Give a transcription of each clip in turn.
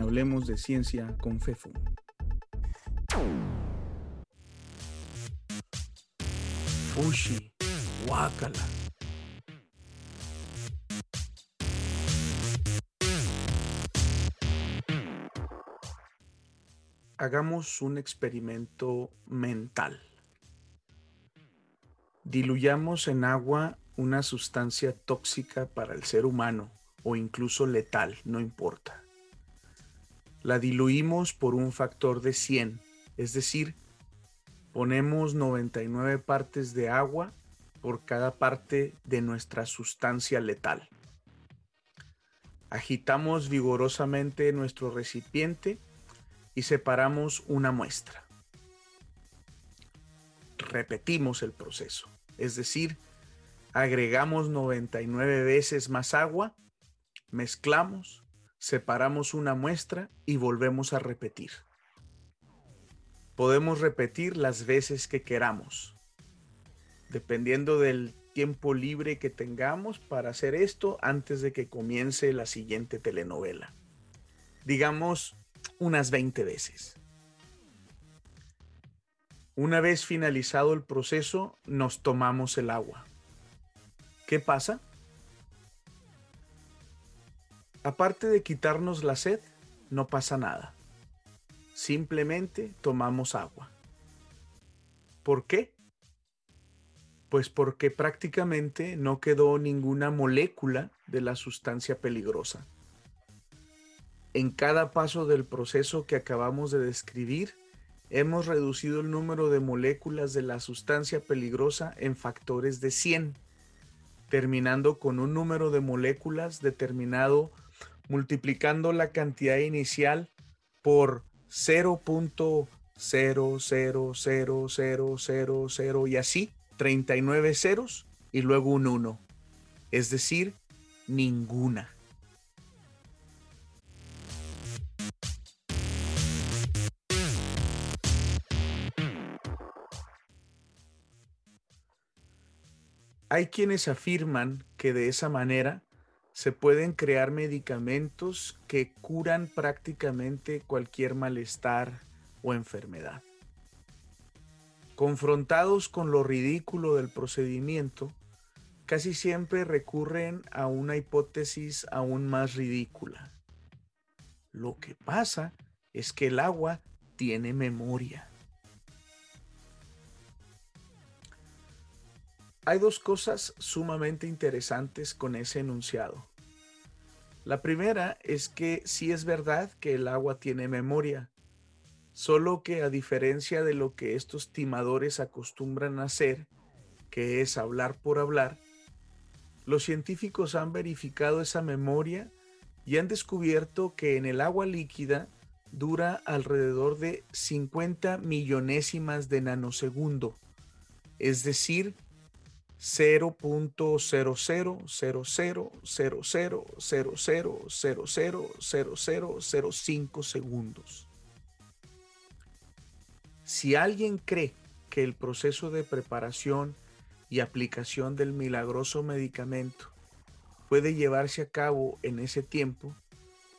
Hablemos de ciencia con FEFU. Fushi, guácala. Hagamos un experimento mental. Diluyamos en agua una sustancia tóxica para el ser humano o incluso letal, no importa. La diluimos por un factor de 100, es decir, ponemos 99 partes de agua por cada parte de nuestra sustancia letal. Agitamos vigorosamente nuestro recipiente y separamos una muestra. Repetimos el proceso, es decir, agregamos 99 veces más agua, mezclamos, separamos una muestra y volvemos a repetir. Podemos repetir las veces que queramos, dependiendo del tiempo libre que tengamos para hacer esto antes de que comience la siguiente telenovela. Digamos unas 20 veces. Una vez finalizado el proceso, nos tomamos el agua. ¿Qué pasa? Aparte de quitarnos la sed, no pasa nada. Simplemente tomamos agua. ¿Por qué? Pues porque prácticamente no quedó ninguna molécula de la sustancia peligrosa. En cada paso del proceso que acabamos de describir, hemos reducido el número de moléculas de la sustancia peligrosa en factores de 100, terminando con un número de moléculas determinado multiplicando la cantidad inicial por 0.000000 y así 39 ceros y luego un 1, es decir, ninguna. Hay quienes afirman que de esa manera se pueden crear medicamentos que curan prácticamente cualquier malestar o enfermedad. Confrontados con lo ridículo del procedimiento, casi siempre recurren a una hipótesis aún más ridícula. Lo que pasa es que el agua tiene memoria. Hay dos cosas sumamente interesantes con ese enunciado. La primera es que sí es verdad que el agua tiene memoria, solo que a diferencia de lo que estos timadores acostumbran hacer, que es hablar por hablar, los científicos han verificado esa memoria y han descubierto que en el agua líquida dura alrededor de 50 millonésimas de nanosegundo, es decir, 0.000000000005 segundos. Si alguien cree que el proceso de preparación y aplicación del milagroso medicamento puede llevarse a cabo en ese tiempo,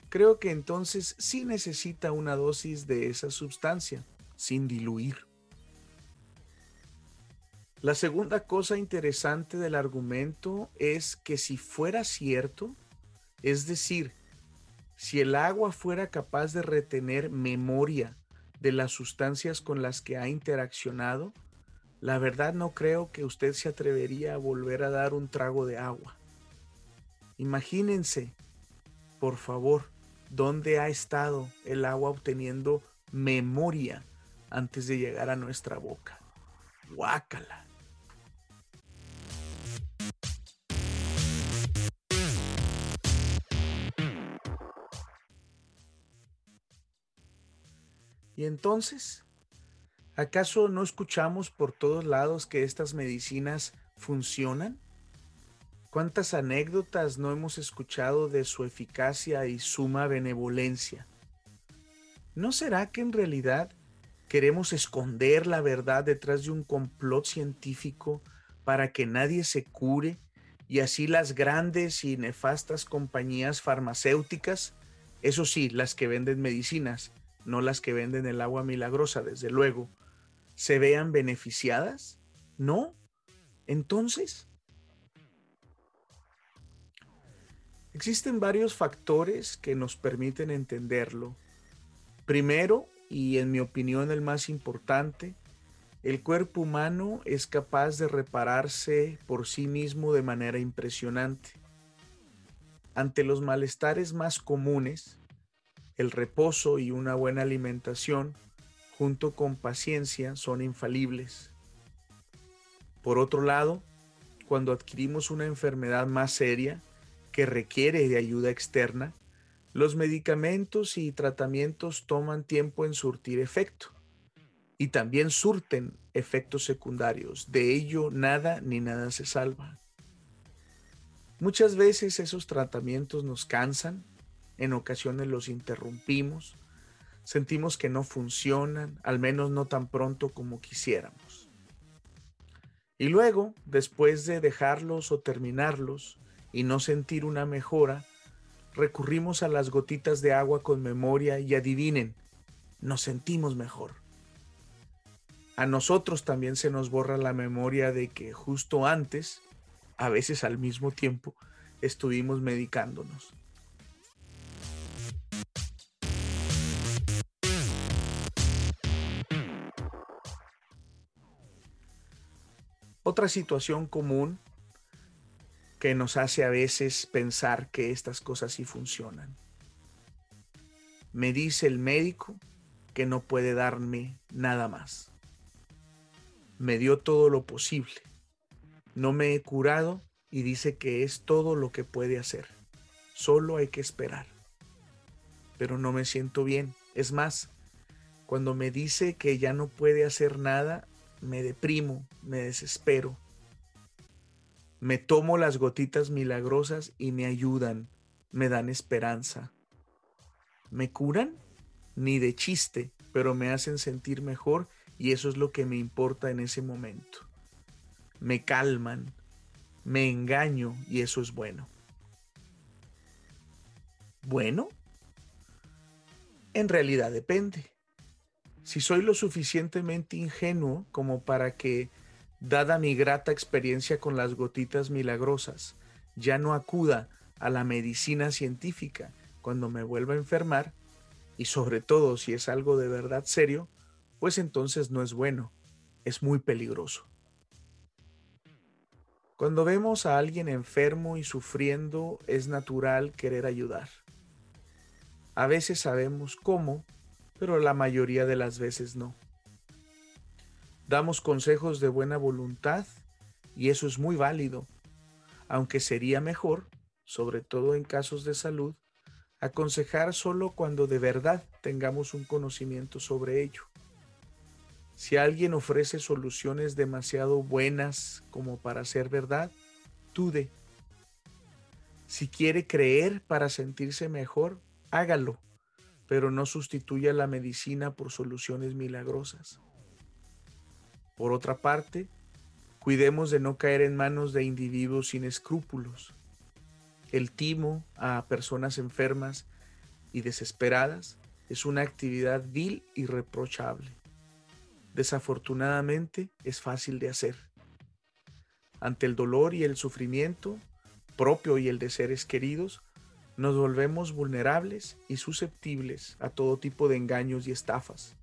creo que entonces sí necesita una dosis de esa sustancia, sin diluir. La segunda cosa interesante del argumento es que si fuera cierto, es decir, si el agua fuera capaz de retener memoria de las sustancias con las que ha interaccionado, la verdad no creo que usted se atrevería a volver a dar un trago de agua. Imagínense, por favor, dónde ha estado el agua obteniendo memoria antes de llegar a nuestra boca. Guácala. Y entonces, ¿acaso no escuchamos por todos lados que estas medicinas funcionan? ¿Cuántas anécdotas no hemos escuchado de su eficacia y suma benevolencia? ¿No será que en realidad queremos esconder la verdad detrás de un complot científico para que nadie se cure y así las grandes y nefastas compañías farmacéuticas Eso sí, las que venden medicinas, no las que venden el agua milagrosa, desde luego, se vean beneficiadas? ¿No? Entonces, existen varios factores que nos permiten entenderlo. Primero, y en mi opinión el más importante, el cuerpo humano es capaz de repararse por sí mismo de manera impresionante. Ante los malestares más comunes, el reposo y una buena alimentación, junto con paciencia, son infalibles. Por otro lado, cuando adquirimos una enfermedad más seria que requiere de ayuda externa, los medicamentos y tratamientos toman tiempo en surtir efecto y también surten efectos secundarios. De ello nada ni nada se salva. Muchas veces esos tratamientos nos cansan, en ocasiones los interrumpimos, sentimos que no funcionan, al menos no tan pronto como quisiéramos. Y luego, después de dejarlos o terminarlos y no sentir una mejora, recurrimos a las gotitas de agua con memoria y adivinen, nos sentimos mejor a nosotros también se nos borra la memoria de que justo antes, a veces al mismo tiempo, estuvimos medicándonos. Otra situación común que nos hace a veces pensar que estas cosas sí funcionan. Me dice el médico que no puede darme nada más me dio todo lo posible. No me he curado y dice que es todo lo que puede hacer. Solo hay que esperar. Pero no me siento bien. Es más, cuando me dice que ya no puede hacer nada, me deprimo, me desespero. Me tomo las gotitas milagrosas y me ayudan, me dan esperanza. ¿Me curan? Ni de chiste, pero me hacen sentir mejor y eso es lo que me importa en ese momento. Me calman, me engaño y eso es bueno. Bueno, en realidad depende. Si soy lo suficientemente ingenuo como para que, dada mi grata experiencia con las gotitas milagrosas, ya no acuda a la medicina científica cuando me vuelva a enfermar, y sobre todo si es algo de verdad serio, pues entonces no es bueno, es muy peligroso. Cuando vemos a alguien enfermo y sufriendo, es natural querer ayudar. A veces sabemos cómo, pero la mayoría de las veces no. Damos consejos de buena voluntad y eso es muy válido, aunque sería mejor, sobre todo en casos de salud, aconsejar solo cuando de verdad tengamos un conocimiento sobre ello. Si alguien ofrece soluciones demasiado buenas como para ser verdad, dude. Si quiere creer para sentirse mejor, hágalo, pero no sustituya la medicina por soluciones milagrosas. Por otra parte, cuidemos de no caer en manos de individuos sin escrúpulos. El timo a personas enfermas y desesperadas es una actividad vil y reprochable desafortunadamente es fácil de hacer. Ante el dolor y el sufrimiento propio y el de seres queridos, nos volvemos vulnerables y susceptibles a todo tipo de engaños y estafas.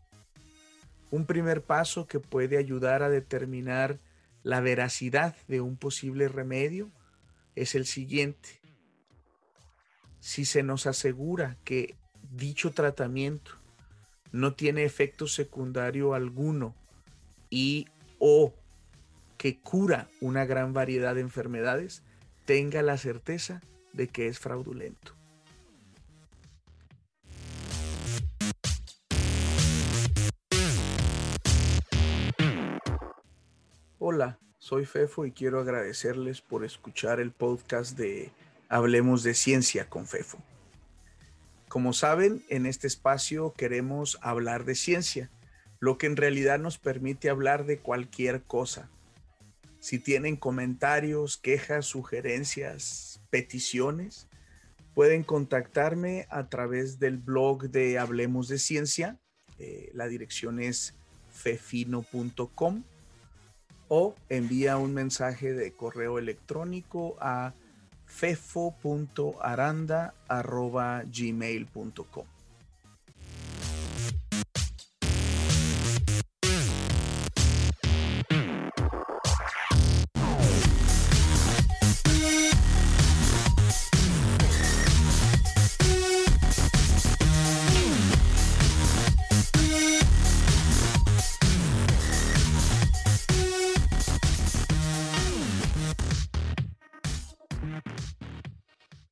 Un primer paso que puede ayudar a determinar la veracidad de un posible remedio es el siguiente. Si se nos asegura que dicho tratamiento no tiene efecto secundario alguno y o que cura una gran variedad de enfermedades, tenga la certeza de que es fraudulento. Hola, soy Fefo y quiero agradecerles por escuchar el podcast de Hablemos de Ciencia con Fefo. Como saben, en este espacio queremos hablar de ciencia, lo que en realidad nos permite hablar de cualquier cosa. Si tienen comentarios, quejas, sugerencias, peticiones, Pueden contactarme a través del blog de Hablemos de Ciencia. Eh, la dirección es fefino.com o envía un mensaje de correo electrónico a fefo.aranda.gmail.com.